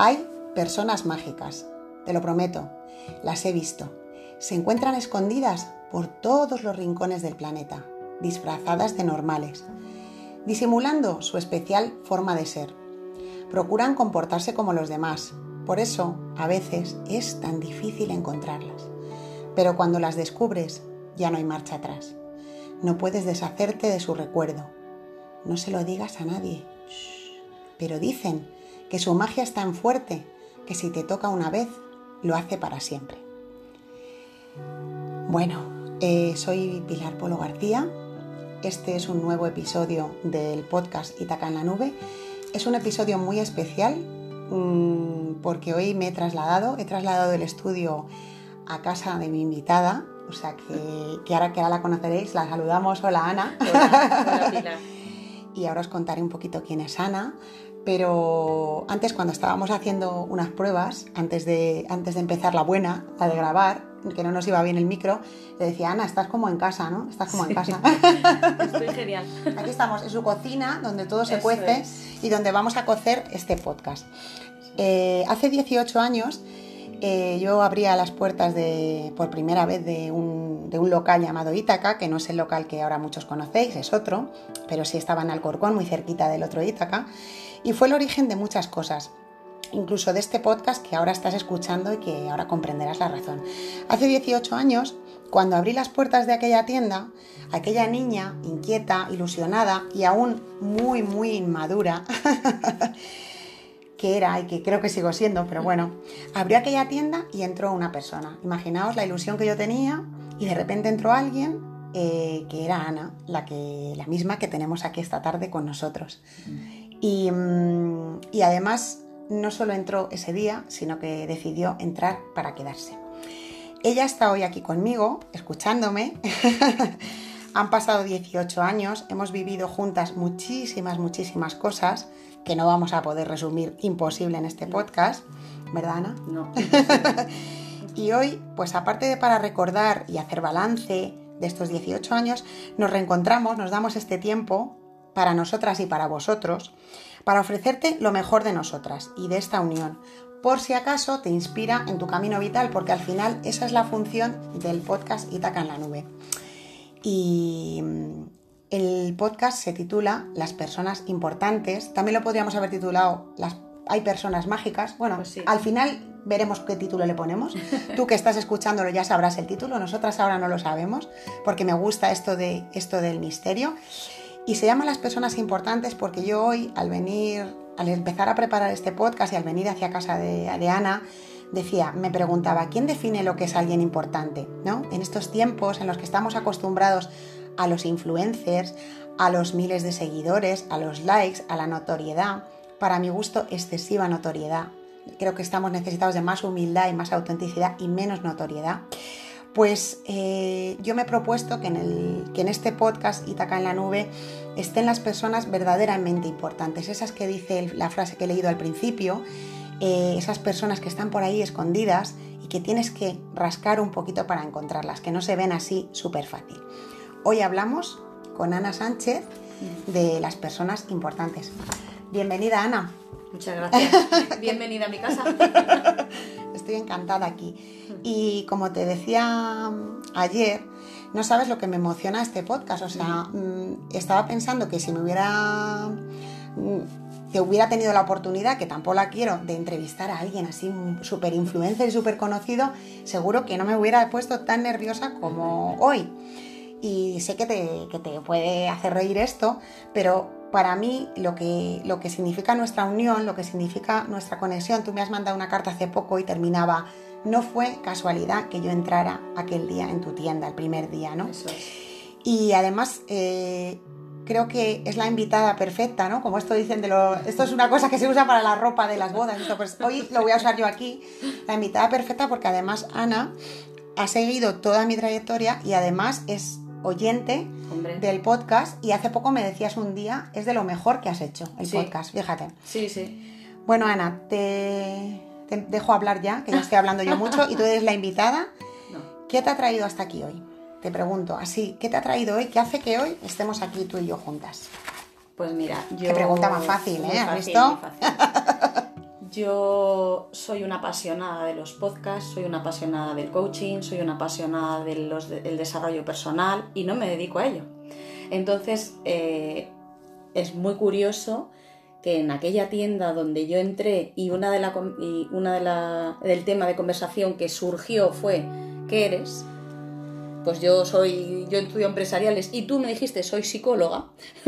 Hay personas mágicas, te lo prometo, las he visto. Se encuentran escondidas por todos los rincones del planeta, disfrazadas de normales, disimulando su especial forma de ser. Procuran comportarse como los demás, por eso a veces es tan difícil encontrarlas. Pero cuando las descubres, ya no hay marcha atrás. No puedes deshacerte de su recuerdo. No se lo digas a nadie. Pero dicen que su magia es tan fuerte que si te toca una vez, lo hace para siempre. Bueno, eh, soy Pilar Polo García. Este es un nuevo episodio del podcast Itaca en la Nube. Es un episodio muy especial mmm, porque hoy me he trasladado, he trasladado el estudio a casa de mi invitada, o sea que, que ahora que ahora la conoceréis, la saludamos. Hola Ana. Hola, hola Pilar. y ahora os contaré un poquito quién es Ana. Pero antes, cuando estábamos haciendo unas pruebas, antes de, antes de empezar la buena, la de grabar, que no nos iba bien el micro, le decía, Ana, estás como en casa, ¿no? Estás como en casa. Estoy genial. Aquí estamos, en su cocina, donde todo se Eso cuece es. y donde vamos a cocer este podcast. Eh, hace 18 años eh, yo abría las puertas de, por primera vez de un, de un local llamado Ítaca, que no es el local que ahora muchos conocéis, es otro, pero sí estaba en Alcorcón, muy cerquita del otro Ítaca, y fue el origen de muchas cosas incluso de este podcast que ahora estás escuchando y que ahora comprenderás la razón. Hace 18 años, cuando abrí las puertas de aquella tienda, aquella niña inquieta, ilusionada y aún muy, muy inmadura, que era y que creo que sigo siendo, pero bueno, abrió aquella tienda y entró una persona. Imaginaos la ilusión que yo tenía y de repente entró alguien eh, que era Ana, la, que, la misma que tenemos aquí esta tarde con nosotros. Mm, y además no solo entró ese día, sino que decidió entrar para quedarse. Ella está hoy aquí conmigo, escuchándome. Han pasado 18 años, hemos vivido juntas muchísimas, muchísimas cosas que no vamos a poder resumir imposible en este podcast, ¿verdad Ana? No. Y hoy, pues aparte de para recordar y hacer balance de estos 18 años, nos reencontramos, nos damos este tiempo para nosotras y para vosotros, para ofrecerte lo mejor de nosotras y de esta unión, por si acaso te inspira en tu camino vital, porque al final esa es la función del podcast Itaca en la Nube. Y mm, el podcast se titula Las personas importantes, también lo podríamos haber titulado Las hay personas mágicas. Bueno, Pues sí. al final veremos qué título le ponemos. Tú que estás escuchándolo ya sabrás el título, nosotras ahora no lo sabemos, porque me gusta esto, de, esto del misterio. Y se llama Las personas importantes porque yo hoy, al venir, al empezar a preparar este podcast y al venir hacia casa de, de Ana, decía, me preguntaba, ¿quién define lo que es alguien importante? ¿No? En estos tiempos en los que estamos acostumbrados a los influencers, a los miles de seguidores, a los likes, a la notoriedad, para mi gusto excesiva notoriedad. Creo que estamos necesitados de más humildad y más autenticidad y menos notoriedad. Pues eh, yo me he propuesto que en, el, que en este podcast Itaca en la Nube estén las personas verdaderamente importantes, esas que dice el- la frase que he leído al principio, eh, esas personas que están por ahí escondidas y que tienes que rascar un poquito para encontrarlas, que no se ven así súper fácil. Hoy hablamos con Ana Sánchez de las personas importantes. Bienvenida Ana, Muchas gracias. Bienvenida a mi casa. estoy encantada aquí. Y como te decía mm, ayer, no sabes lo que me emociona este podcast. O sea, mm, estaba pensando que si me hubiera. mm, que hubiera tenido la oportunidad, que tampoco la quiero, de entrevistar a alguien así súper influencer y súper conocido, seguro que no me hubiera puesto tan nerviosa como hoy. Y sé que te, que te puede hacer reír esto, pero para mí lo que, lo que significa nuestra unión, lo que significa nuestra conexión, tú me has mandado una carta hace poco y terminaba, no fue casualidad que yo entrara aquel día en tu tienda, el primer día, ¿no? Eso es. Y además eh, creo que es la invitada perfecta, ¿no? Como esto dicen de lo... Esto es una cosa que se usa para la ropa de las bodas, esto, pues hoy lo voy a usar yo aquí, la invitada perfecta porque además Ana ha seguido toda mi trayectoria y además es oyente Hombre. del podcast y hace poco me decías un día, es de lo mejor que has hecho el Sí. podcast, fíjate. Sí, sí. Bueno, Ana, te, te dejo hablar ya, que ya estoy hablando yo mucho y tú eres la invitada. No. ¿Qué te ha traído hasta aquí hoy? Te pregunto, así, ¿qué te ha traído hoy? ¿Qué hace que hoy estemos aquí tú y yo juntas? Pues mira, yo... Qué pregunta más fácil, ¿eh? ¿Has fácil, visto? Yo soy una apasionada de los podcasts, soy una apasionada del coaching, soy una apasionada del desarrollo personal y no me dedico a ello. Entonces, eh, es muy curioso que en aquella tienda donde yo entré y una de la, y una de la del tema de conversación que surgió fue ¿qué eres? Pues yo soy, yo estudio empresariales y tú me dijiste soy psicóloga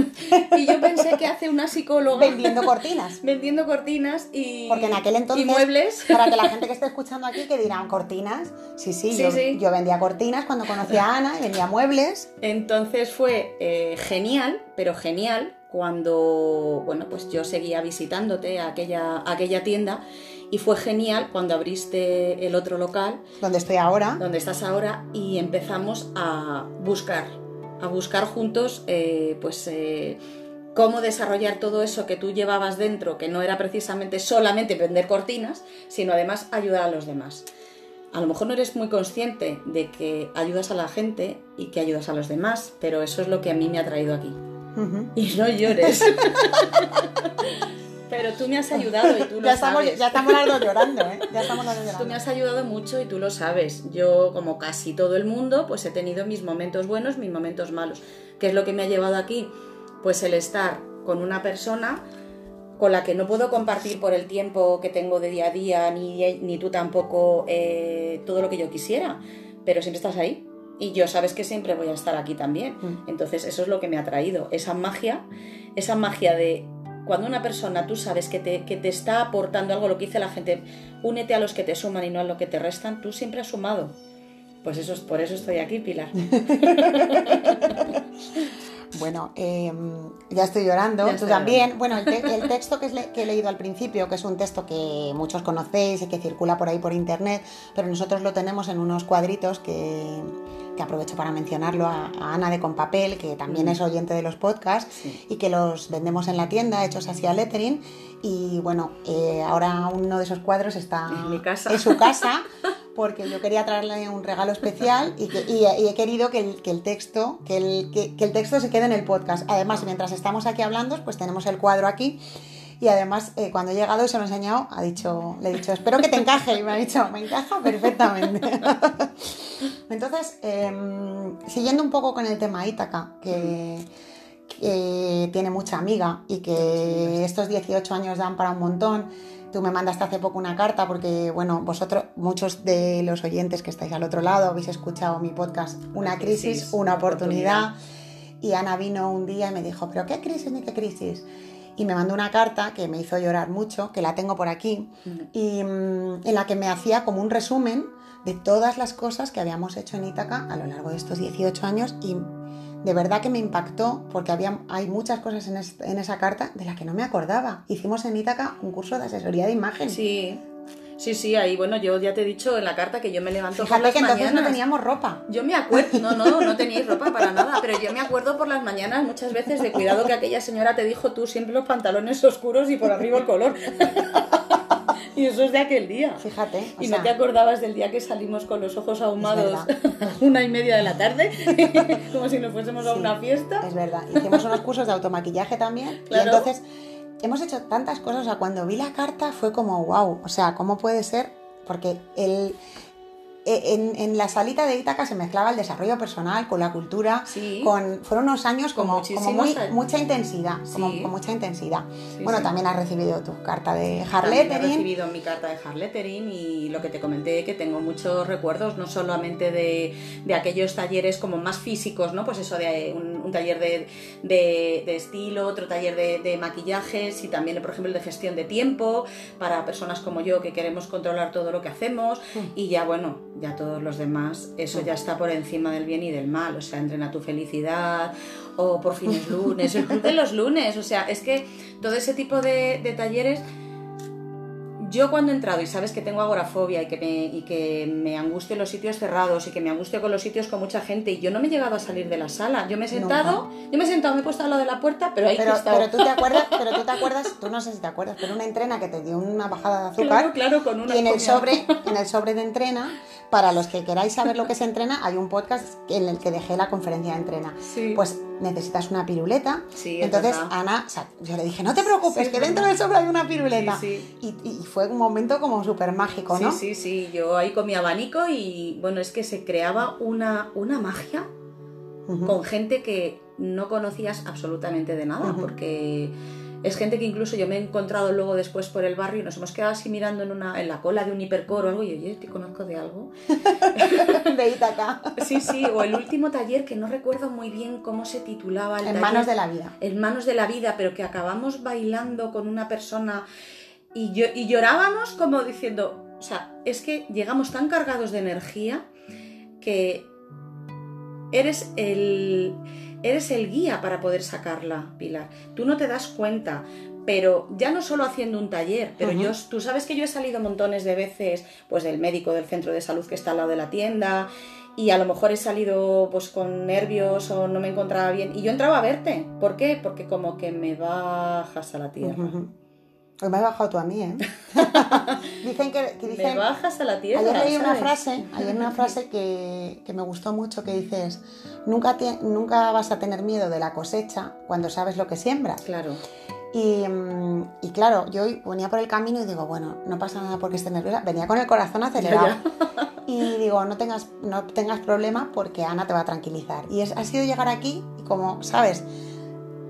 y yo pensé que hace una psicóloga vendiendo cortinas, vendiendo cortinas y porque en aquel entonces muebles. para que la gente que esté escuchando aquí que dirán cortinas, sí sí, yo, yo, vendía cortinas cuando conocí a Ana y vendía muebles, entonces fue eh, genial, pero genial cuando bueno pues yo seguía visitándote a aquella, aquella tienda y fue genial cuando abriste el otro local. Donde estoy ahora. Donde estás ahora y empezamos a buscar, a buscar juntos, eh, pues... Eh, cómo desarrollar todo eso que tú llevabas dentro, que no era precisamente solamente vender cortinas, sino además ayudar a los demás. A lo mejor no eres muy consciente de que ayudas a la gente y que ayudas a los demás, pero eso es lo que a mí me ha traído aquí. Y no llores. Pero tú me has ayudado y tú lo ya sabes. ya estamos llorando, ¿eh? Ya estamos llorando. Tú me has ayudado mucho y tú lo sabes. Yo, como casi todo el mundo, pues he tenido mis momentos buenos, mis momentos malos. ¿Qué es lo que me ha llevado aquí? Pues el estar con una persona con la que no puedo compartir por el tiempo que tengo de día a día, ni, ni tú tampoco eh, todo lo que yo quisiera, pero siempre estás ahí. Y yo sabes que siempre voy a estar aquí también. Mm. Entonces eso es lo que me ha traído, esa magia, esa magia de cuando una persona tú sabes que te, que te está aportando algo, lo que dice la gente, únete a los que te suman y no a lo que te restan, tú siempre has sumado. Pues eso es, por eso estoy aquí, Pilar. Bueno, em, ya estoy llorando, tú también. Bueno, el, texto que, he leído al principio, que es un texto que muchos conocéis y que circula por ahí por internet, pero nosotros lo tenemos en unos cuadritos que, aprovecho para mencionarlo a, Ana de Compapel, que también mm. es oyente de los podcasts y que los vendemos en la tienda, hechos así a lettering. Y bueno, eh, ahora uno de esos cuadros está en, mi casa. en su casa. porque yo quería traerle un regalo especial y, he querido que el, texto que el, texto se quede en el podcast. Además, mientras estamos aquí hablando, pues tenemos el cuadro aquí y además, eh, cuando he llegado y se lo he enseñado, ha dicho, le he dicho, espero que te encaje. Y me ha dicho, me encaja perfectamente. Entonces, em, siguiendo un poco con el tema Ítaca, que, tiene mucha amiga y que estos 18 años dan para un montón. Tú me mandaste hace poco una carta porque, bueno, vosotros, muchos de los oyentes que estáis al otro lado, habéis escuchado mi podcast Una crisis, una oportunidad. Y Ana vino un día y me dijo, ¿pero qué crisis ni qué crisis? Y me mandó una carta que me hizo llorar mucho, que la tengo por aquí, y mm, en la que me hacía como un resumen de todas las cosas que habíamos hecho en Ítaca a lo largo de estos 18 años y de verdad que me impactó porque había, hay muchas cosas en, en esa carta de las que no me acordaba. Hicimos en Ítaca un curso de asesoría de imagen. Sí. Sí, sí, ahí, bueno, yo ya te he dicho en la carta que yo me levanto Fíjate por las que entonces no teníamos ropa. Yo me acuerdo, no, no, no teníais ropa para nada, pero yo me acuerdo por las mañanas muchas veces de cuidado que aquella señora te dijo tú siempre los pantalones oscuros y por arriba el color. Y eso es de aquel día. Fíjate. Y no te acordabas del día que salimos con los ojos ahumados a una y media de la tarde, como si nos fuésemos a una fiesta. Es verdad. Hicimos unos cursos de automaquillaje también. Y entonces hemos hecho tantas cosas, o sea, cuando vi la carta fue como, wow, o sea, ¿cómo puede ser? Porque el, e, en, la salita de Ítaca se mezclaba el desarrollo personal con la cultura, con, fueron unos años como, como muy, mucha intensidad, como, con mucha intensidad. bueno, también has recibido tu carta de Harlettering. He recibido mi carta de Harlettering y lo que te comenté que tengo muchos recuerdos, no solamente de, de aquellos talleres como más físicos, ¿no? Pues eso de un, taller de, de, estilo, otro taller de, maquillajes y también, por ejemplo, el de gestión de tiempo para personas como yo que queremos controlar todo lo que hacemos mm. y ya, bueno, ya todos los demás, eso ya está por encima del bien y del mal, o sea, entrena tu felicidad, o por fines lunes, el club de los lunes, o sea, es que todo ese tipo de, de talleres yo cuando he entrado y sabes que tengo agorafobia y que, me, y que me angustio los sitios cerrados y que me angustio con los sitios con mucha gente y yo no me he llegado a salir de la sala. Yo me he sentado, yo me he sentado, me he puesto al lado de la puerta, pero ahí pero, he estado. Pero tú te acuerdas, pero tú te acuerdas, tú no sé si te acuerdas, pero una entrena que te dio una bajada de azúcar. Claro, claro, con una y en el sobre, en el sobre de entrena, para los que queráis saber lo que es entrena, hay un podcast en el que dejé la conferencia de entrena. Sí. Pues necesitas una piruleta. Sí, es Entonces. Ana, o sea, yo le dije, no te preocupes, Sí, que dentro del sobre hay una piruleta. Sí, Y, y fue un momento como súper mágico, ¿no? Sí, sí, sí. Yo ahí con mi abanico y bueno, es que se creaba una, una magia con gente que no conocías absolutamente de nada, porque es gente que incluso yo me he encontrado luego después por el barrio y nos hemos quedado así mirando en, una, en la cola de un hipercor o algo y oye, ¿te conozco de algo? de Ítaca. Sí, sí, o el último taller que no recuerdo muy bien cómo se titulaba el En taller. manos de la vida. En manos de la vida, pero que acabamos bailando con una persona y, yo, y llorábamos como diciendo, o sea, es que llegamos tan cargados de energía que eres el, eres el guía para poder sacarla, Pilar. Tú no te das cuenta, pero ya no solo haciendo un taller, pero yo, tú sabes que yo he salido montones de veces pues del médico del centro de salud que está al lado de la tienda y a lo mejor he salido pues con nervios o no me encontraba bien y yo entraba a verte. ¿Por qué? Porque como que me bajas a la tierra. Me has bajado tú a mí, ¿eh? dicen que, que Me dicen, bajas a la tierra. Ayer leí una frase, ayer una frase que, que me gustó mucho que dices, nunca, te- nunca vas a tener miedo de la cosecha cuando sabes lo que siembras. Claro. Y, mm, y claro, yo venía por el camino y digo, bueno, no pasa nada porque esté nerviosa. Venía con el corazón acelerado. Y digo, no tengas, no tengas problema porque Ana te va a tranquilizar. Y es, ha sido llegar aquí y como, ¿sabes?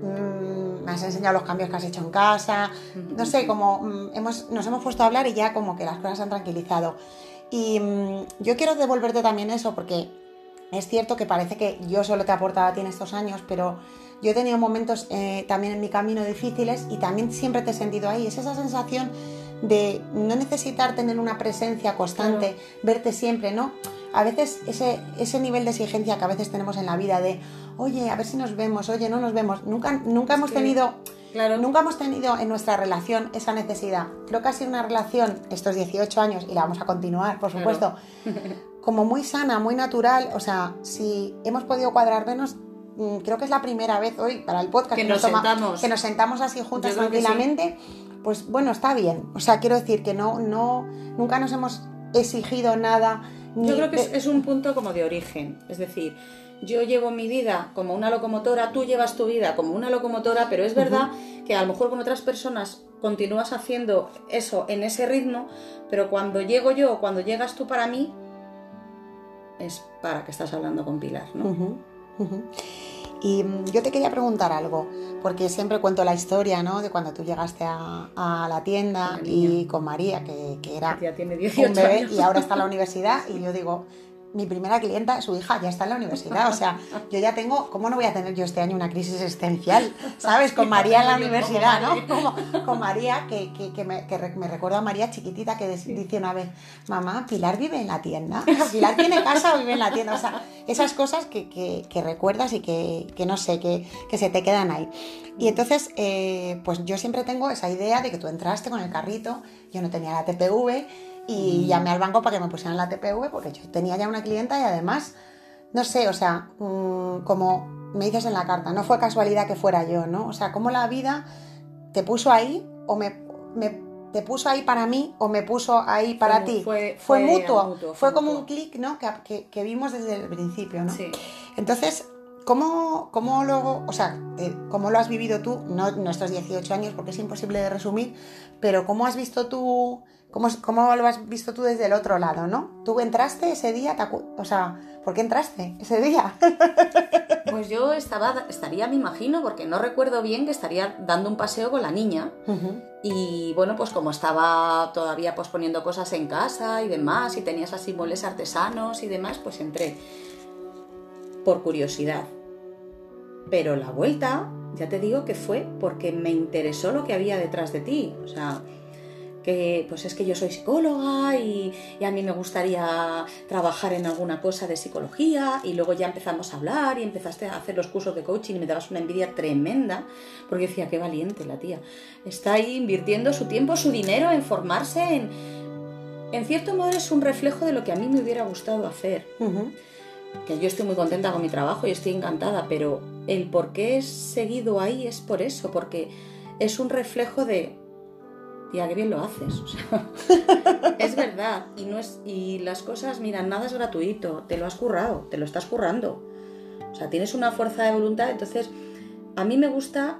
Mm, me has enseñado los cambios que has hecho en casa. No sé, como mm, hemos, nos hemos puesto a hablar y ya como que las cosas se han tranquilizado. Y mm, yo quiero devolverte también eso porque es cierto que parece que yo solo te he aportado a ti en estos años, pero yo he tenido momentos eh, también en mi camino difíciles y también siempre te he sentido ahí. Es esa sensación de no necesitar tener una presencia constante, verte siempre, ¿no? A veces ese, ese nivel de exigencia que a veces tenemos en la vida de, oye, a ver si nos vemos, oye, no nos vemos, nunca, nunca hemos tenido Claro. Nunca hemos tenido en nuestra relación esa necesidad. Creo que ha sido una relación estos 18 años y la vamos a continuar, por Claro. supuesto, como muy sana, muy natural. O sea, si hemos podido cuadrar menos, mm, creo que es la primera vez hoy para el podcast Que nos sentamos. que nos sentamos así juntas sí. tranquilamente. Pues bueno, está bien. O sea, quiero decir que no, no, nunca nos hemos exigido nada. Yo creo que es, un punto como de origen. Es decir, yo llevo mi vida como una locomotora, tú llevas tu vida como una locomotora, pero es verdad que a lo mejor con otras personas continúas haciendo eso en ese ritmo, pero cuando llego yo o cuando llegas tú para mí, es para que estás hablando con Pilar, ¿no? Ujú. Y mm, yo te quería preguntar algo, porque siempre cuento la historia, ¿no? De cuando tú llegaste a, a la tienda la y con María, que, que era Ya tiene 18 un bebé años. y ahora está en la universidad, y yo digo, mi primera clienta, su hija, ya está en la universidad. O sea, yo ya tengo, ¿cómo no voy a tener yo este año una crisis existencial? ¿Sabes? Con María en la universidad, ¿no? Como- con María, que, que- que me, que re- me recuerda a María chiquitita que dice una vez, mamá, Pilar vive en la tienda. Pilar tiene casa o vive en la tienda. O sea, esas cosas que, que- que recuerdas y que, que no sé, que, que se te quedan ahí. Y entonces, eh, pues yo siempre tengo esa idea de que tú entraste con el carrito, yo no tenía la TPV y llamé al banco para que me pusieran la TPV porque yo tenía ya una clienta y además, no sé, o sea, mm, como me dices en la carta, no fue casualidad que fuera yo, ¿no? O sea, cómo la vida te puso ahí o me, me- te puso ahí para mí o me puso ahí para ti. fue- fue, fue mutuo, mutuo, fue, como mutuo. un clic, ¿no? Que, que- que vimos desde el principio, ¿no? Sí. Entonces, ¿cómo, cómo luego, o sea, cómo lo has vivido tú? No nuestros 18 años, porque es imposible de resumir, pero ¿cómo has visto tú, cómo, cómo lo has visto tú desde el otro lado, no? ¿Tú entraste ese día? ¿Te acu- o sea, ¿por qué entraste ese día? Pues yo estaba, estaría, me imagino, porque no recuerdo bien que estaría dando un paseo con la niña. Y bueno, pues como estaba todavía pues poniendo cosas en casa y demás, y tenías así muebles artesanos y demás, pues entré por curiosidad. Pero la vuelta, ya te digo que fue porque me interesó lo que había detrás de ti. O sea, que pues es que yo soy psicóloga y, y a mí me gustaría trabajar en alguna cosa de psicología. Y luego ya empezamos a hablar y empezaste a hacer los cursos de coaching y me dabas una envidia tremenda porque decía, qué valiente la tía. Está ahí invirtiendo su tiempo, su dinero en formarse, en... En cierto modo es un reflejo de lo que a mí me hubiera gustado hacer. Que yo estoy muy contenta con mi trabajo y estoy encantada, pero el por qué he seguido ahí es por eso, porque es un reflejo de, tía, qué bien lo haces. o sea, es verdad, y, no es, y las cosas, mira, nada es gratuito, te lo has currado, te lo estás currando. O sea, tienes una fuerza de voluntad, entonces a mí me gusta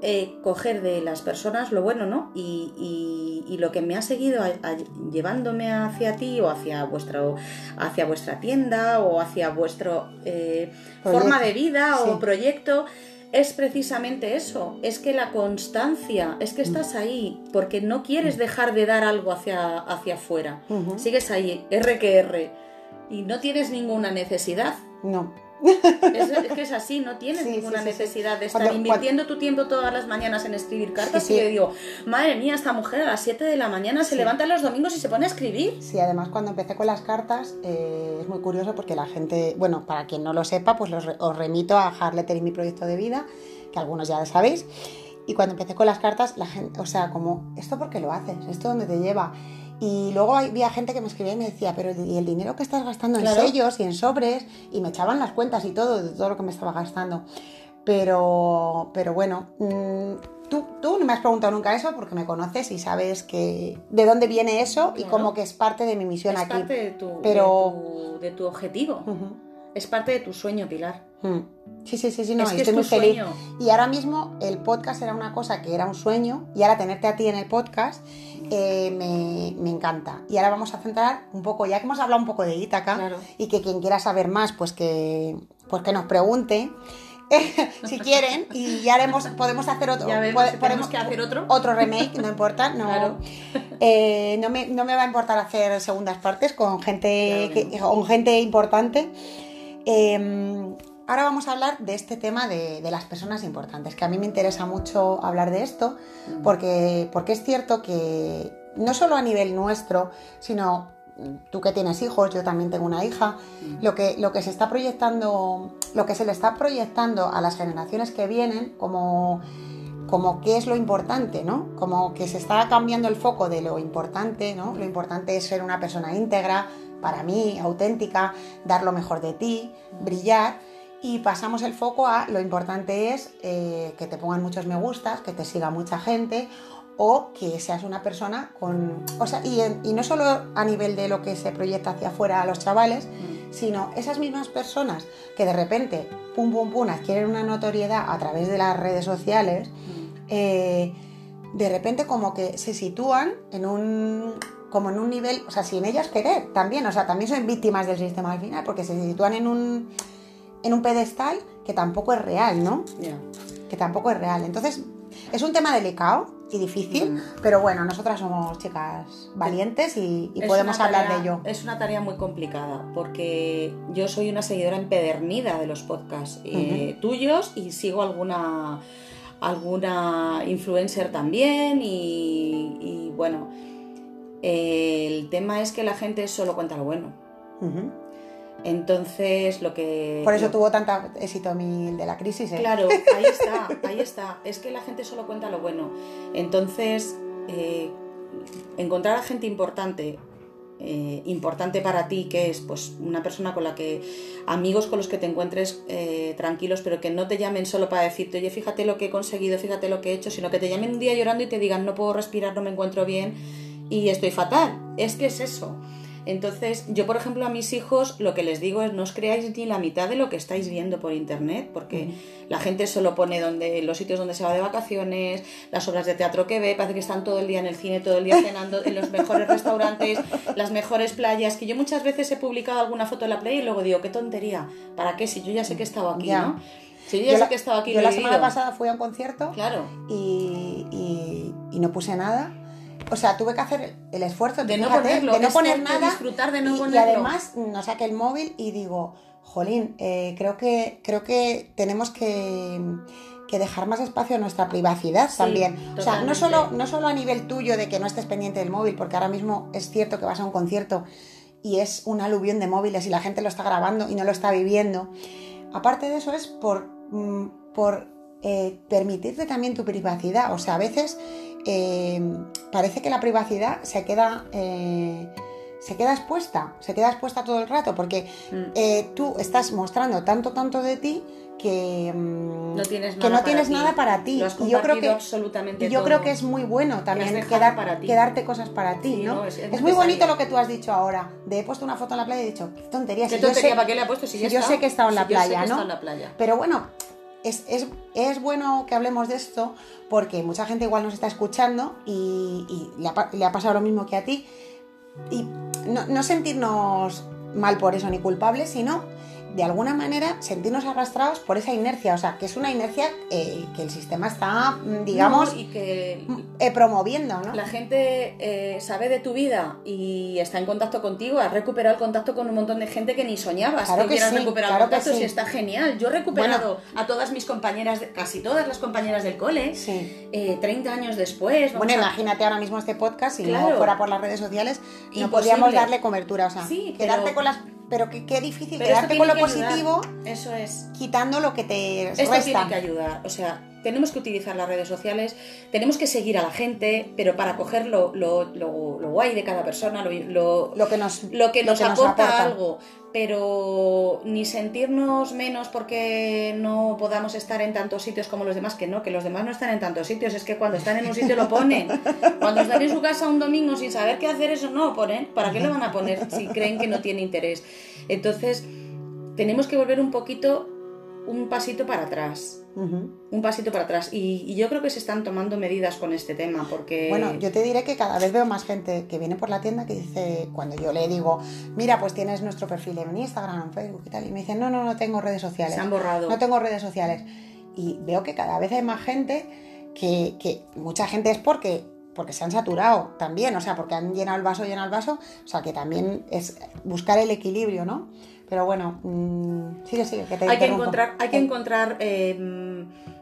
eh, coger de las personas lo bueno, ¿no? Y, y- y lo que me ha seguido a- a- llevándome hacia ti o hacia, vuestro, hacia vuestra tienda o hacia vuestro eh, forma de vida Sí. o proyecto es precisamente eso, es que la constancia, es que estás ahí porque no quieres dejar de dar algo hacia, hacia afuera, sigues ahí, R que R, y no tienes ninguna necesidad. No. Es, es que es así, no tienes Sí, ninguna sí, sí, sí. necesidad de estar Cuando- invirtiendo tu tiempo todas las mañanas en escribir cartas y yo digo, madre mía, esta mujer a las 7 de la mañana se levanta los domingos y se pone a escribir. Sí, además cuando empecé con las cartas eh, es muy curioso porque la gente, bueno, para quien no lo sepa, pues los os remito a Harletter y mi proyecto de vida, que algunos ya lo sabéis. Y cuando empecé con las cartas, la gente, o sea, como, ¿esto por qué lo haces? ¿Esto dónde te lleva? Y luego había gente que me escribía y me decía, pero ¿y el dinero que estás gastando Claro. en sellos y en sobres? Y me echaban las cuentas y todo, de todo lo que me estaba gastando. Pero, pero bueno, mm, tú, tú no me has preguntado nunca eso porque me conoces y sabes que de dónde viene eso y Claro. como que es parte de mi misión Es aquí. parte de tu, Pero- de tu, de tu objetivo, es parte de tu sueño, Pilar. Mm. Sí, sí, sí, sí, no, es que estoy es muy feliz. sueño. Y ahora mismo el podcast era una cosa que era un sueño y ahora tenerte a ti en el podcast eh, me, me encanta. Y ahora vamos a centrar un poco, ya que hemos hablado un poco de Ítaca Claro. y que quien quiera saber más, pues que, pues que nos pregunte. si quieren, y ya haremos, podemos hacer otro, Ya vemos podemos- que hacer otro. otro remake, no importa, no, Claro. eh, no, me, no me va a importar hacer segundas partes con gente, que que- con gente importante. Eh, ahora vamos a hablar de este tema de, de las personas importantes, que a mí me interesa mucho hablar de esto, porque, porque es cierto que no solo a nivel nuestro, sino mm, tú que tienes hijos, yo también tengo una hija, lo que, lo que se está proyectando, lo que se le está proyectando a las generaciones que vienen como como qué es lo importante, ¿no? Como que se está cambiando el foco de lo importante, ¿no? Lo importante es ser una persona íntegra, para mí, auténtica, dar lo mejor de ti, brillar, y pasamos el foco a lo importante es eh, que te pongan muchos me gustas, que te siga mucha gente, o que seas una persona con... O sea, y, en- y no solo a nivel de lo que se proyecta hacia afuera a los chavales, sino esas mismas personas que de repente, pum, pum, pum, adquieren una notoriedad a través de las redes sociales, eh, de repente como que se sitúan en un como en un nivel, o sea, sin ellas querer también, o sea, también son víctimas del sistema al final, porque se sitúan en un en un pedestal que tampoco es real, ¿no? Ya. Que tampoco es real. Entonces, es un tema delicado y difícil, Mm. pero bueno, nosotras somos chicas valientes y, podemos hablar tarea- de ello. Es una tarea muy complicada porque yo soy una seguidora empedernida de los podcasts eh, tuyos y sigo alguna alguna influencer también y, y, bueno, eh, el tema es que la gente solo cuenta lo bueno. Ujú. Entonces, lo que... Por eso lo- tuvo tanto éxito mi de la crisis. ¿eh? Claro, ahí está, ahí está. Es que la gente solo cuenta lo bueno. Entonces, eh, encontrar a gente importante, eh, importante para ti, que es pues una persona con la que, amigos con los que te encuentres eh, tranquilos, pero que no te llamen solo para decirte, oye, fíjate lo que he conseguido, fíjate lo que he hecho, sino que te llamen un día llorando y te digan, no puedo respirar, no me encuentro bien y estoy fatal. Es que es eso. Entonces, yo, por ejemplo, a mis hijos lo que les digo es no os creáis ni la mitad de lo que estáis viendo por internet, porque la gente solo pone donde los sitios donde se va de vacaciones, las obras de teatro que ve, parece que están todo el día en el cine, todo el día cenando en los mejores restaurantes, las mejores playas, que yo muchas veces he publicado alguna foto de la playa y luego digo, qué tontería, ¿para qué? Si yo ya sé que he estado aquí. ¿no? Si yo ya Yo la- que he estado aquí, Yo la semana pasada fui a un concierto Claro. y, y- y no puse nada. O sea, tuve que hacer el esfuerzo De no fíjate, ponerlo, de no poner nada. disfrutar de no y, además no saqué el móvil y digo, jolín, eh, creo, que, creo que tenemos que, que dejar más espacio a nuestra privacidad Sí, también. O sea, no solo, no solo a nivel tuyo de que no estés pendiente del móvil, porque ahora mismo es cierto que vas a un concierto y es un aluvión de móviles y la gente lo está grabando y no lo está viviendo. Aparte de eso es por, mm, por eh, permitirte también tu privacidad. O sea, a veces eh, parece que la privacidad se queda, eh, se queda expuesta, se queda expuesta todo el rato, porque Mm. eh, tú estás mostrando tanto, tanto de ti que mm, no tienes que nada no para tienes ti. nada para ti. Lo has y yo creo que absolutamente yo todo. creo que es muy bueno también quedar, para ti. quedarte cosas para ti, Sí, ¿no? no, es- es, es muy bonito lo que tú has dicho ahora. De he puesto una foto en la playa y he dicho, qué tontería. ¿Qué si yo sé- ¿Para qué le ha puesto? Si si ya yo está. sé que he estado en la Si playa, que ¿no? estado en la playa. Pero bueno, es, es- es bueno que hablemos de esto porque mucha gente igual nos está escuchando y, le, ha, le ha pasado lo mismo que a ti. Y no, no sentirnos mal por eso ni culpables, sino de alguna manera sentirnos arrastrados por esa inercia. O sea, que es una inercia eh, que el sistema está, mm, digamos, No, y que eh, promoviendo, ¿no? la gente eh, sabe de tu vida y está en contacto contigo, has recuperado el contacto con un montón de gente que ni soñabas Claro que que hubieras sí, recuperado claro el contacto sí. y está genial. Yo he recuperado a todas mis compañeras, casi todas las compañeras del cole, Sí. eh, 30 años después. Bueno, a- imagínate ahora mismo este podcast, si no Claro. fuera por las redes sociales, no Imposible. podríamos darle cobertura. O sea, quedarte pero- con las. Pero qué, qué difícil Pero esto quedarte con lo que ayudar. positivo, Eso es. quitando lo que te Esto resta. tiene que ayudar. O sea, tenemos que utilizar las redes sociales, tenemos que seguir a la gente, pero para coger lo, lo, lo- lo guay de cada persona, lo, lo, Lo que nos, lo que nos aporta aporta. algo, pero ni sentirnos menos porque no podamos estar en tantos sitios como los demás, que no, que los demás no están en tantos sitios, es que cuando están en un sitio lo ponen. Cuando están en su casa un domingo sin saber qué hacer, eso no lo ponen. ¿Para qué lo van a poner si creen que no tiene interés? Entonces, tenemos que volver un poquito, un pasito para atrás. Un pasito para atrás. Y, y yo creo que se están tomando medidas con este tema, porque... Bueno, yo te diré que cada vez veo más gente que viene por la tienda que dice, cuando yo le digo, mira, pues tienes nuestro perfil en Instagram, en Facebook y tal, y me dicen, no, no, no tengo redes sociales. se han borrado. No tengo redes sociales. Y veo que cada vez hay más gente que, que mucha gente es porque, porque se han saturado también, o sea, porque han llenado el vaso, llenado el vaso, o sea, que también es buscar el equilibrio, ¿no? Pero bueno, mm, sigue, sigue, que te hay que encontrar, hay que encontrar eh,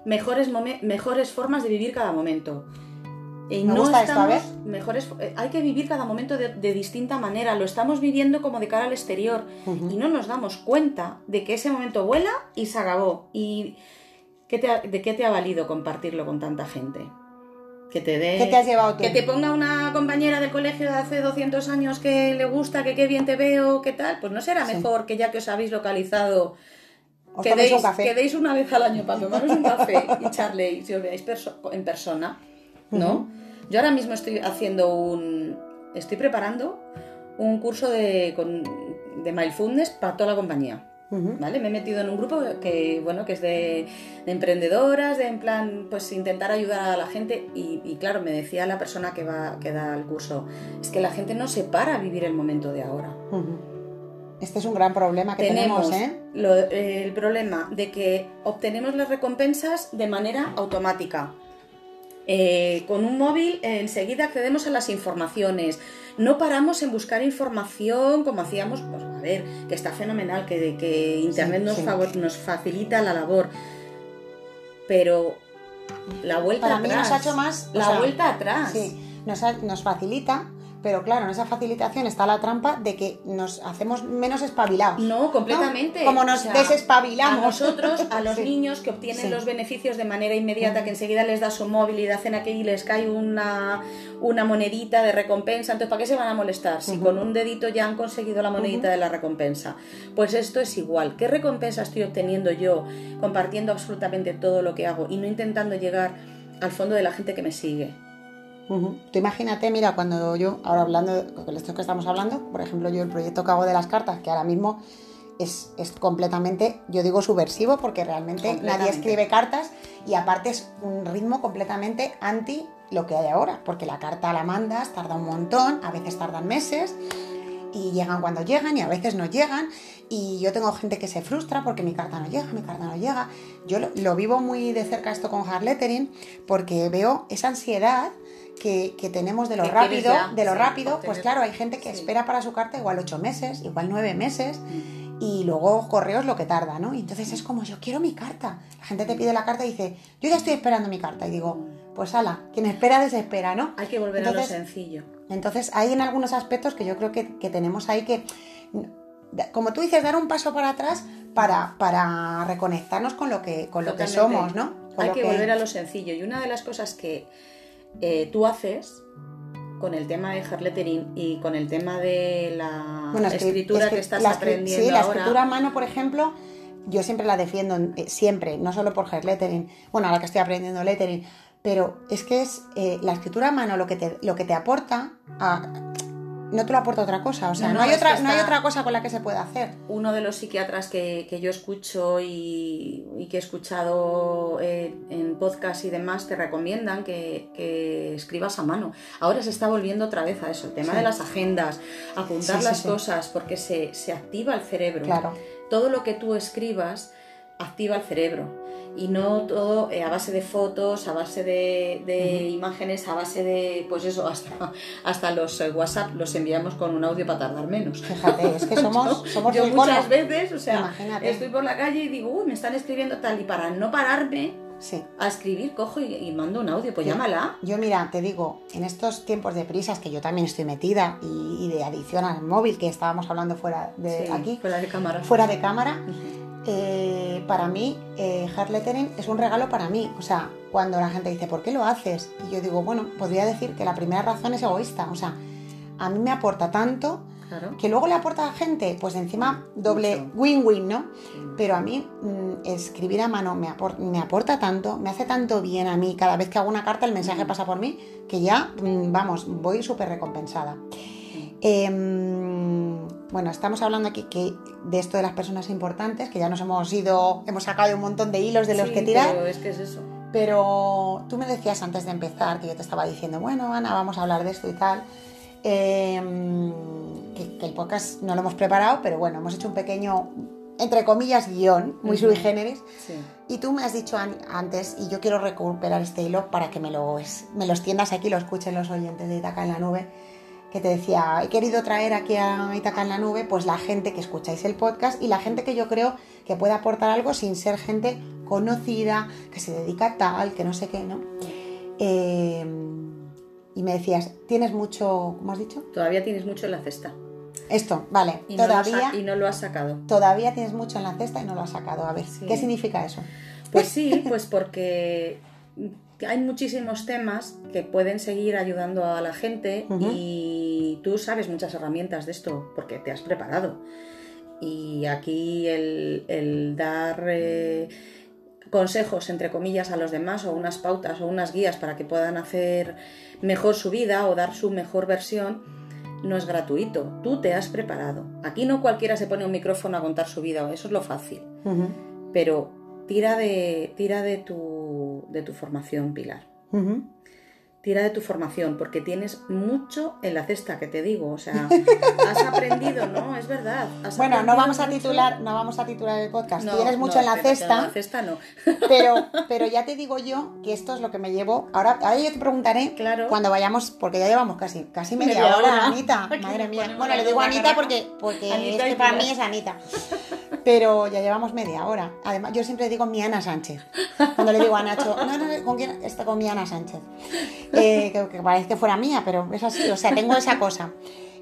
mejores, mejores formas de vivir cada momento. Y Me no gusta esto, a estamos mejores, eh, hay que vivir cada momento de, de distinta manera. Lo estamos viviendo como de cara al exterior y no nos damos cuenta de que ese momento vuela y se acabó. ¿Y qué te ha- de qué te ha valido compartirlo con tanta gente? Que te dé... ¿Qué te has llevado tú? Que te ponga una compañera del colegio de hace 200 años que le gusta, que qué bien te veo, qué tal. Pues no será Sí. mejor que ya que os habéis localizado Os que toméis deis, un café. que deis una vez al año para tomaros un café y charléis si os veáis perso- en persona, ¿no? Yo ahora mismo estoy haciendo un... Estoy preparando un curso de, con- de mindfulness para toda la compañía. Ujú. ¿Vale? Me he metido en un grupo que, bueno, que es de, de emprendedoras, de en plan, pues intentar ayudar a la gente. Y, y claro, me decía la persona que va, que da el curso, es que la gente no se para a vivir el momento de ahora. Ujú. Este es un gran problema que tenemos, ¿eh? lo- eh, el problema de que obtenemos las recompensas de manera automática. Eh, con un móvil eh, enseguida accedemos a las informaciones. No paramos en buscar información como hacíamos, pues a ver, que está fenomenal, que, que Internet Sí, nos, sí. favor- nos facilita la labor. Pero la vuelta Para mí atrás. nos ha hecho más... o La sea, vuelta atrás. Sí, nos, ha- nos facilita, pero claro, en esa facilitación está la trampa de que nos hacemos menos espabilados. No, completamente. Como nos O sea, desespabilamos. A nosotros, a los Sí. niños que obtienen Sí. los beneficios de manera inmediata, que enseguida les da su móvil y hacen aquí y les cae una, una monedita de recompensa, entonces ¿para qué se van a molestar? Si con un dedito ya han conseguido la monedita de la recompensa. Pues esto es igual. ¿Qué recompensa estoy obteniendo yo compartiendo absolutamente todo lo que hago y no intentando llegar al fondo de la gente que me sigue? Tú imagínate, mira, cuando yo, ahora hablando, de esto que estamos hablando, por ejemplo, yo el proyecto que hago de las cartas, que ahora mismo es, es completamente, yo digo subversivo, porque realmente nadie escribe cartas y aparte es un ritmo completamente anti lo que hay ahora, porque la carta la mandas, tarda un montón, a veces tardan meses y llegan cuando llegan y a veces no llegan y yo tengo gente que se frustra porque mi carta no llega, mi carta no llega. Yo lo, lo vivo muy de cerca esto con hard lettering porque veo esa ansiedad que, que tenemos de lo rápido, ya, de lo sí, rápido, pues claro, hay gente que sí. espera para su carta igual ocho meses, igual nueve meses Mm. y luego correos lo que tarda, ¿no? Y entonces es como, yo quiero mi carta. La gente te pide la carta y dice, yo ya estoy esperando mi carta. Y digo, pues ala, quien espera desespera, ¿no? Hay que volver Entonces- a lo sencillo. Entonces hay en algunos aspectos que yo creo que, que tenemos ahí que, como tú dices, dar un paso para atrás para, para reconectarnos con lo que, con lo que somos, ¿no? Con Hay que, volver a lo sencillo. Y una de las cosas que eh, tú haces con el tema de hard lettering y con el tema de la Bueno, escritura escri- que estás la aprendiendo Sí, la ahora, escritura a mano, por ejemplo, yo siempre la defiendo, eh, siempre, no solo por hair lettering, bueno, ahora que estoy aprendiendo lettering, pero es que es eh, la escritura a mano lo que te, lo que te aporta a, no te lo aporta otra cosa. O sea, no, hay, otra, no hay otra cosa con la que se pueda hacer. Uno de los psiquiatras que, yo escucho y, que he escuchado eh, en podcast y demás te recomiendan que, escribas a mano. Ahora se está volviendo otra vez a eso, el tema de las agendas, apuntar las cosas, porque se, se activa el cerebro. Claro. Todo lo que tú escribas activa el cerebro y no todo eh, a base de fotos, a base de, imágenes, a base de, pues eso, hasta, hasta los eh, WhatsApp los enviamos con un audio para tardar menos. Fíjate, es que somos, somos Yo muchas veces, o sea, estoy por la calle y digo, uy, me están escribiendo tal, y para no pararme a escribir, cojo y, mando un audio, pues llámala. Yo, mira, te digo, en estos tiempos de prisas que yo también estoy metida y, de adicción al móvil, que estábamos hablando fuera de aquí, fuera de cámara. Fuera de cámara. Eh, para mí, eh, hard lettering es un regalo para mí. O sea, cuando la gente dice, ¿por qué lo haces? Y yo digo, bueno, podría decir que la primera razón es egoísta. O sea, a mí me aporta tanto que luego le aporta a la gente, pues encima doble win-win, ¿no? Pero a mí mm, escribir a mano me, me, aporta tanto, me hace tanto bien a mí. Cada vez que hago una carta, el mensaje mm. pasa por mí, que ya, mm, vamos, voy súper recompensada. Eh, bueno, estamos hablando aquí que de esto de las personas importantes, que ya nos hemos ido, hemos sacado un montón de hilos de los que tirar. Pero es que es eso. Pero tú me decías antes de empezar, que yo te estaba diciendo, bueno, Ana, vamos a hablar de esto y tal. Em, que, el podcast no lo hemos preparado, pero bueno, hemos hecho un pequeño, entre comillas, guion, muy sui generis. Y tú me has dicho antes, y yo quiero recuperar este hilo para que me lo, me lo extiendas aquí, lo escuchen los oyentes de Itaca en la nube que te decía, he querido traer aquí a Itaca en la nube, pues la gente que escucháis el podcast y la gente que yo creo que puede aportar algo sin ser gente conocida, que se dedica a tal, que no sé qué, ¿no? Em, y me decías, tienes mucho, ¿cómo has dicho? Todavía tienes mucho en la cesta. Esto, vale. Y todavía. No y no lo has sacado. Todavía tienes mucho en la cesta y no lo has sacado. A ver, ¿qué significa eso? Pues sí, pues porque hay muchísimos temas que pueden seguir ayudando a la gente y tú sabes muchas herramientas de esto porque te has preparado. Y aquí el, dar eh, consejos, entre comillas, a los demás o unas pautas o unas guías para que puedan hacer mejor su vida o dar su mejor versión, no es gratuito. Tú te has preparado. Aquí no cualquiera se pone un micrófono a contar su vida, eso es lo fácil. Pero tira de, tira de tu de tu formación, Pilar tira de tu formación, porque tienes mucho en la cesta, que te digo, o sea, has aprendido, ¿no? Es verdad. bueno, no vamos a titular, no vamos a titular el podcast. tienes mucho en la cesta. En la cesta no. pero, pero ya te digo yo que esto es lo que me llevo. Ahora, ahora yo te preguntaré claro. cuando vayamos, porque ya llevamos casi, casi media, hora, Anita. Madre mía. Bueno, le digo Anita porque, porque este para mí es Anita. Pero ya llevamos media hora. Además, yo siempre digo mi Ana Sánchez. Cuando le digo a Nacho, no, no, ¿con quién? Está con mi Ana Sánchez. Eh, que, parece que fuera mía, pero es así, o sea, tengo esa cosa.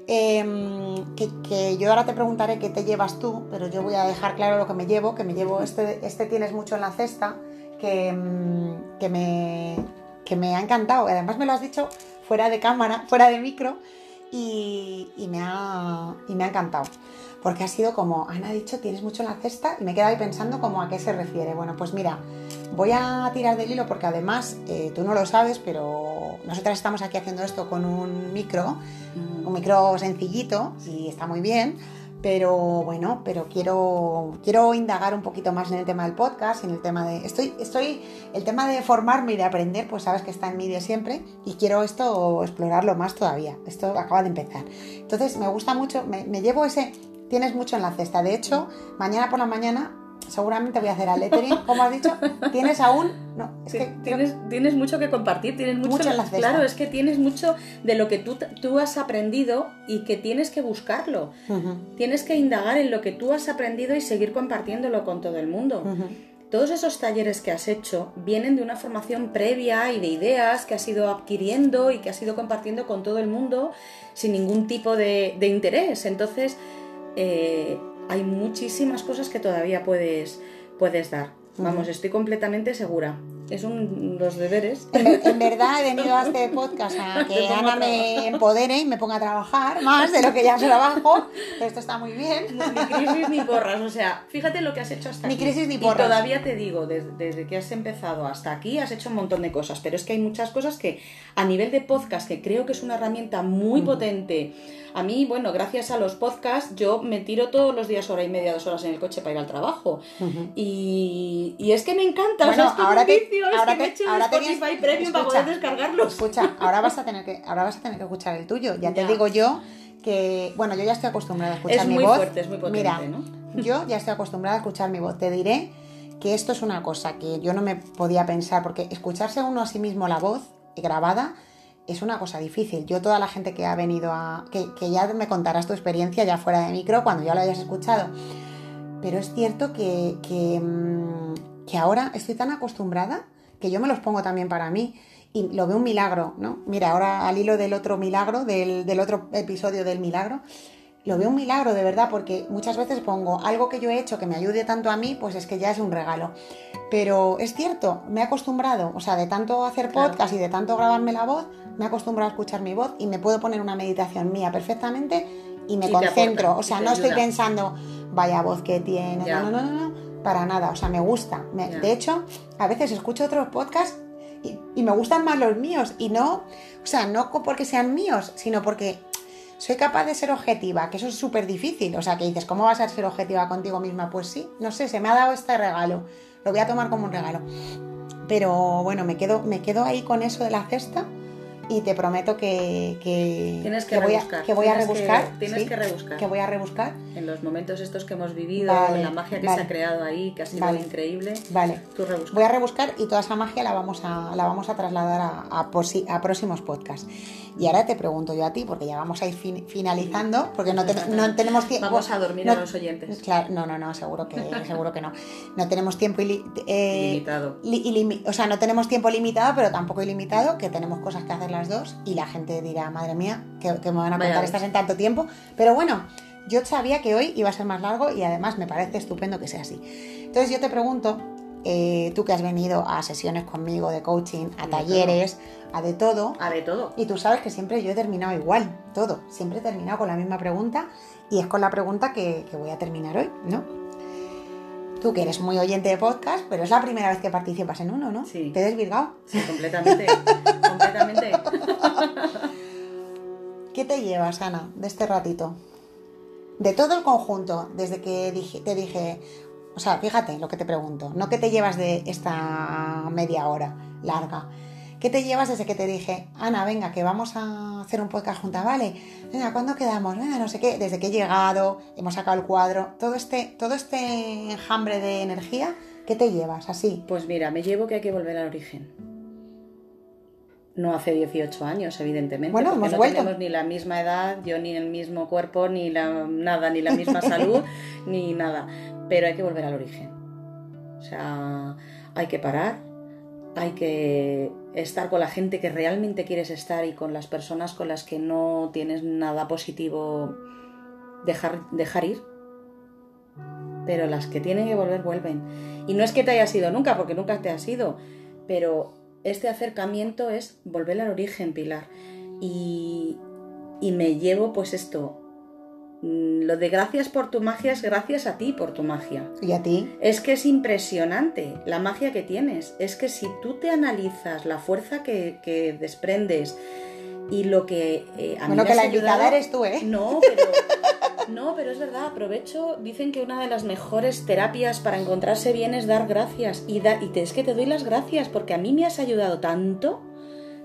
Em, que, yo ahora te preguntaré qué te llevas tú, pero yo voy a dejar claro lo que me llevo, que me llevo este, este tienes mucho en la cesta, que, em, que, me, que me ha encantado, además me lo has dicho fuera de cámara, fuera de micro, y, y, me, ha, y me ha encantado porque ha sido como, Ana ha dicho, tienes mucho en la cesta y me he quedado ahí pensando como a qué se refiere. Bueno, pues mira, voy a tirar del hilo porque además eh, tú no lo sabes, pero nosotras estamos aquí haciendo esto con un micro, un micro sencillito y está muy bien. Pero bueno, pero quiero, quiero indagar un poquito más en el tema del podcast, en el tema de. Estoy, estoy. El tema de formarme y de aprender, pues sabes que está en mí de siempre. Y quiero esto explorarlo más todavía. Esto acaba de empezar. Entonces me gusta mucho, me llevo ese Tienes mucho en la cesta. De hecho, mañana por la mañana seguramente voy a hacer al lettering, como has dicho. Tienes aún. No, es que tienes, tienes mucho que compartir, tienes mucho, en la cesta. Claro, es que tienes mucho de lo que tú, tú has aprendido y que tienes que buscarlo. Tienes que indagar en lo que tú has aprendido y seguir compartiéndolo con todo el mundo. Todos esos talleres que has hecho vienen de una formación previa y de ideas que has ido adquiriendo y que has ido compartiendo con todo el mundo sin ningún tipo de, de interés. Entonces, eh, hay muchísimas cosas que todavía puedes, puedes dar. Vamos, estoy completamente segura. es un, los deberes. En, verdad he venido a este podcast a que Ana me empodere y me ponga a trabajar más de lo que ya trabajo. Esto está muy bien. Ni crisis ni porras. O sea, fíjate lo que has hecho hasta ni aquí. Ni crisis ni porras. Y todavía te digo, desde, desde, que has empezado hasta aquí, has hecho un montón de cosas. Pero es que hay muchas cosas que a nivel de podcast, que creo que es una herramienta muy potente. A mí, bueno, gracias a los podcasts, yo me tiro todos los días hora y media, dos horas en el coche para ir al trabajo. y, y, es que me encanta. Bueno, o sea, ahora te, ahora es que te, me he hecho ahora Spotify Premium para poder descargarlos. Escucha, ahora vas a tener que, ahora vas a tener que escuchar el tuyo. Ya te digo yo que, bueno, yo ya estoy acostumbrada a escuchar es mi muy voz. Fuerte, es muy potente, Mira, ¿no? yo ya estoy acostumbrada a escuchar mi voz. Te diré que esto es una cosa que yo no me podía pensar, porque escucharse uno a sí mismo la voz grabada es una cosa difícil. Yo, toda la gente que ha venido a. que, que ya me contarás tu experiencia ya fuera de micro cuando ya lo hayas escuchado. Pero es cierto que, que, que ahora estoy tan acostumbrada que yo me los pongo también para mí y lo veo un milagro, ¿no? Mira, ahora al hilo del otro milagro, del, del, otro episodio del milagro, lo veo un milagro de verdad porque muchas veces pongo algo que yo he hecho que me ayude tanto a mí, pues es que ya es un regalo. Pero es cierto, me he acostumbrado, o sea, de tanto hacer podcast claro. y de tanto grabarme la voz, me he acostumbrado a escuchar mi voz y me puedo poner una meditación mía perfectamente y me Y concentro. aporta, o sea, no estoy pensando, vaya voz que tiene, Ya. no, no, no, no, no, para nada, o sea, me gusta. Me- de hecho, a veces escucho otros podcasts y, y me gustan más los míos y no, o sea, no porque sean míos, sino porque soy capaz de ser objetiva, que eso es súper difícil. O sea, que dices, ¿cómo vas a ser objetiva contigo misma? Pues sí, no sé, se me ha dado este regalo. Lo voy a tomar como un regalo. Pero bueno, me quedo, me quedo ahí con eso de la cesta y te prometo que, que, Tienes que voy a, rebuscar, que voy a tienes que- rebuscar. tienes sí, que rebuscar. Que voy a rebuscar. En los momentos estos que hemos vivido, Vale, en la magia que vale. se ha creado ahí, que ha sido Vale. increíble, Vale. tú. Voy a rebuscar y toda esa magia la vamos a, la vamos a trasladar a, a posi- a próximos podcasts. Y ahora te pregunto yo a ti, porque ya vamos a ir fin- finalizando, porque no, te- no tenemos tiempo. Vamos a dormir no- a los oyentes. Claro, no, no, no, seguro que, seguro que no. No tenemos tiempo ili- eh, Ilimitado. li- ilimi- o sea, no tenemos tiempo limitado, pero tampoco ilimitado, que tenemos cosas que hacer las dos y la gente dirá, madre mía, que, que me van a Vaya contar vez. estas en tanto tiempo. Pero bueno, yo sabía que hoy iba a ser más largo y además me parece estupendo que sea así. Entonces yo te pregunto, eh, tú que has venido a sesiones conmigo de coaching, a De talleres, a de todo, A de todo. y tú sabes que siempre yo he terminado igual, todo. Siempre he terminado con la misma pregunta y es con la pregunta que, que voy a terminar hoy, ¿no? Tú que eres muy oyente de podcast, pero es la primera vez que participas en uno, ¿no? Sí. ¿Te he desvirgado? Sí, completamente. completamente. ¿Qué te llevas, Ana, de este ratito? De todo el conjunto, desde que dije- te dije, o sea, fíjate lo que te pregunto, no que te llevas de esta media hora larga. ¿Qué te llevas desde que te dije, Ana, venga, que vamos a hacer un podcast juntas, vale? Venga, ¿cuándo quedamos? Venga, no sé qué, desde que he llegado, hemos sacado el cuadro, todo este, todo este enjambre de energía, ¿qué te llevas así? Pues mira, me llevo que hay que volver al origen. No hace 18 años, evidentemente. Bueno, hemos no vuelto. tenemos ni la misma edad, yo ni el mismo cuerpo, ni la, nada, ni la misma salud, ni nada. Pero hay que volver al origen. O sea, hay que parar, hay que estar con la gente que realmente quieres estar y con las personas con las que no tienes nada positivo dejar, dejar ir. Pero las que tienen que volver, vuelven. Y no es que te hayas ido nunca, porque nunca te has ido, pero este acercamiento es volver al origen, Pilar. Y, y me llevo pues esto. Mm, Lo de gracias por tu magia es gracias a ti por tu magia. ¿Y a ti? Es que es impresionante la magia que tienes. Es que si tú te analizas la fuerza que, que desprendes y lo que eh, a mí Bueno, me que has la invitada ayudado- eres tú, ¿eh? No, pero no, pero es verdad. Aprovecho. Dicen que una de las mejores terapias para encontrarse bien es dar gracias y da, y te, es que te doy las gracias porque a mí me has ayudado tanto,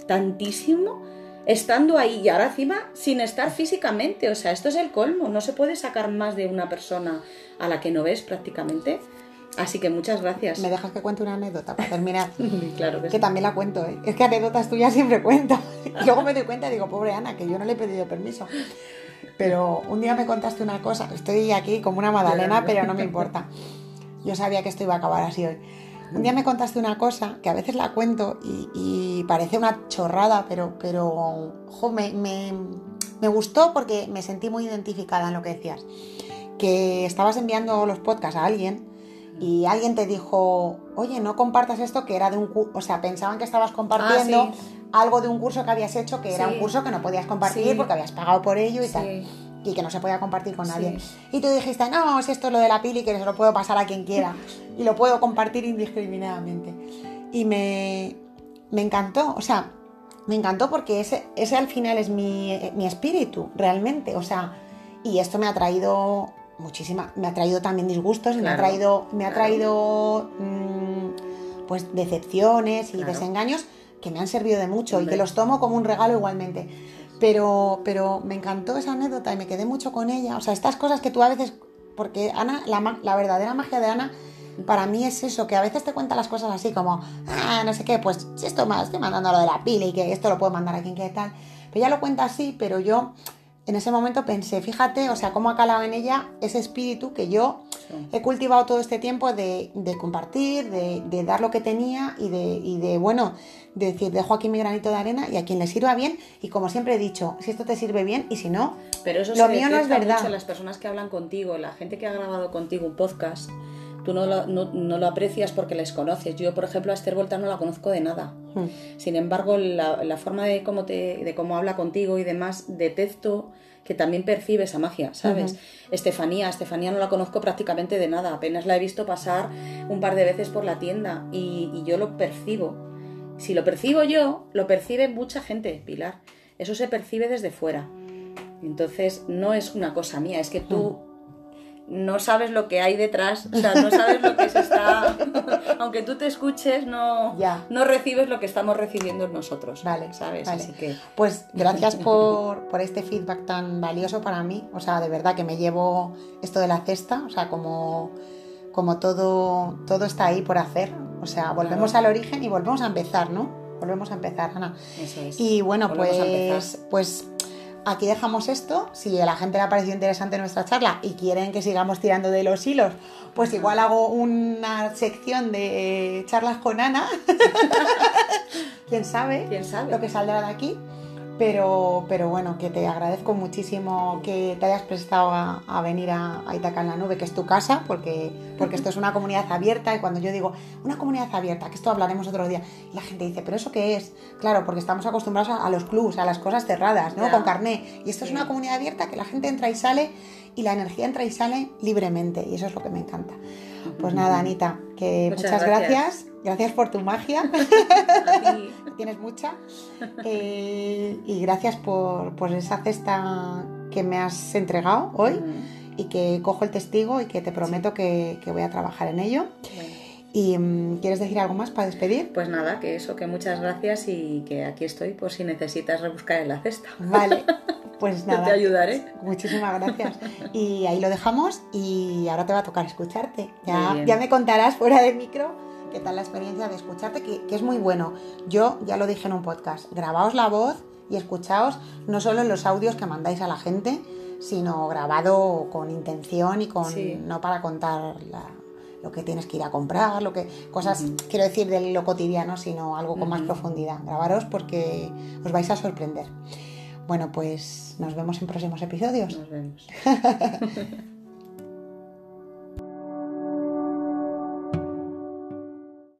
tantísimo. Estando ahí y ahora encima sin estar físicamente, o sea, esto es el colmo, no se puede sacar más de una persona a la que no ves prácticamente. Así que muchas gracias. ¿Me dejas que cuente una anécdota para terminar? claro que Que sí. también la cuento, ¿eh? Es que anécdotas tuyas siempre cuento. Y luego me doy cuenta y digo, pobre Ana, que yo no le he pedido permiso. Pero un día me contaste una cosa. Estoy aquí como una Llorando. pero no me importa. Yo sabía que esto iba a acabar así hoy. Un día me contaste una cosa que a veces la cuento y, y parece una chorrada, pero, pero jo, me, me- me gustó porque me sentí muy identificada en lo que decías. Que estabas enviando los podcasts a alguien y alguien te dijo, oye, no compartas esto que era de un curso, o sea, pensaban que estabas compartiendo Ah, sí. algo de un curso que habías hecho que era un curso que no podías compartir Sí. porque habías pagado por ello y Sí. tal. Y que no se podía compartir con Sí. nadie. Y tú dijiste, no, si esto es lo de la pili, que se lo puedo pasar a quien quiera. y lo puedo compartir indiscriminadamente. Y me, me encantó, o sea, me encantó porque ese, ese al final es mi, mi espíritu, realmente. O sea, y esto me ha traído muchísima, me ha traído también disgustos me ha traído, me ha traído mm, pues decepciones y Claro. desengaños que me han servido de mucho y que los tomo como un regalo igualmente. Pero, pero me encantó esa anécdota y me quedé mucho con ella. O sea, estas cosas que tú a veces. Porque Ana, la, la verdadera magia de Ana, para mí es eso, que a veces te cuenta las cosas así como, ah, no sé qué, pues si esto más, estoy mandando lo de la pila y que esto lo puedo mandar a quien y tal. Pero ella lo cuenta así, pero yo en ese momento pensé, fíjate, o sea, cómo ha calado en ella ese espíritu que yo Sí. he cultivado todo este tiempo de, de compartir, de, de dar lo que tenía y de, y de, bueno, de decir, dejo aquí mi granito de arena y a quien le sirva bien. Y como siempre he dicho, si esto te sirve bien y si no, Pero eso Lo se mío no es verdad. mucho las personas que hablan contigo, la gente que ha grabado contigo un podcast. Tú no lo, no, no lo aprecias porque les conoces. Yo, por ejemplo, a Esther Volta no la conozco de nada. hmm, Sin embargo, la, la forma de cómo, te, de cómo habla contigo y demás, detecto que también percibe esa magia, ¿sabes? Estefanía, Estefanía no la conozco prácticamente de nada, apenas la he visto pasar un par de veces por la tienda y, y yo lo percibo. Si lo percibo yo, lo percibe mucha gente, Pilar. Eso se percibe desde fuera. Entonces, no es una cosa mía, es que tú no sabes lo que hay detrás, o sea, no sabes lo que se está... Aunque tú te escuches, no, Ya. no recibes lo que estamos recibiendo nosotros. Vale, ¿Sabes? vale. Así que... Pues gracias por, por este feedback tan valioso para mí. O sea, de verdad que me llevo esto de la cesta, o sea, como, como todo, todo está ahí por hacer. O sea, volvemos Claro. al origen y volvemos a empezar, ¿no? Volvemos a empezar, Ana. Eso es. Y bueno, Volvemos pues, pues aquí dejamos esto. Si a la gente le ha parecido interesante nuestra charla y quieren que sigamos tirando de los hilos, pues igual hago una sección de charlas con Ana. ¿Quién sabe? ¿Quién sabe? Lo que saldrá de aquí. Pero, pero bueno, que te agradezco muchísimo que te hayas prestado a, a venir a, a Itaca en la Nube, que es tu casa, porque, porque esto es una comunidad abierta. Y cuando yo digo una comunidad abierta, que esto hablaremos otro día, y la gente dice, ¿pero eso qué es? Claro, porque estamos acostumbrados a, a los clubs, a las cosas cerradas, ¿no? Con carné. Y esto es una comunidad abierta que la gente entra y sale y la energía entra y sale libremente. Y eso es lo que me encanta. Pues nada, Anita, que Muchas muchas, gracias. gracias. Gracias por tu magia. Tienes mucha. Eh, y gracias por, por esa cesta que me has entregado hoy Mm, y que cojo el testigo y que te prometo que, que voy a trabajar en ello. bueno. ¿Y mm, quieres decir algo más para despedir? Pues nada, que eso, que muchas gracias y que aquí estoy por si necesitas rebuscar en la cesta. Vale, pues Yo nada. te ayudaré. Muchísimas gracias. Y ahí lo dejamos y ahora te va a tocar escucharte. Ya, ya me contarás fuera de micro qué tal la experiencia de escucharte, que, que es muy bueno. Yo ya lo dije en un podcast, grabaos la voz y escuchaos no solo en los audios que mandáis a la gente, sino grabado con intención y con Sí. no para contar la- lo que tienes que ir a comprar, lo que cosas, quiero decir, de lo cotidiano, sino algo con más profundidad. Grabaros porque os vais a sorprender. Bueno, pues nos vemos en próximos episodios. Nos vemos.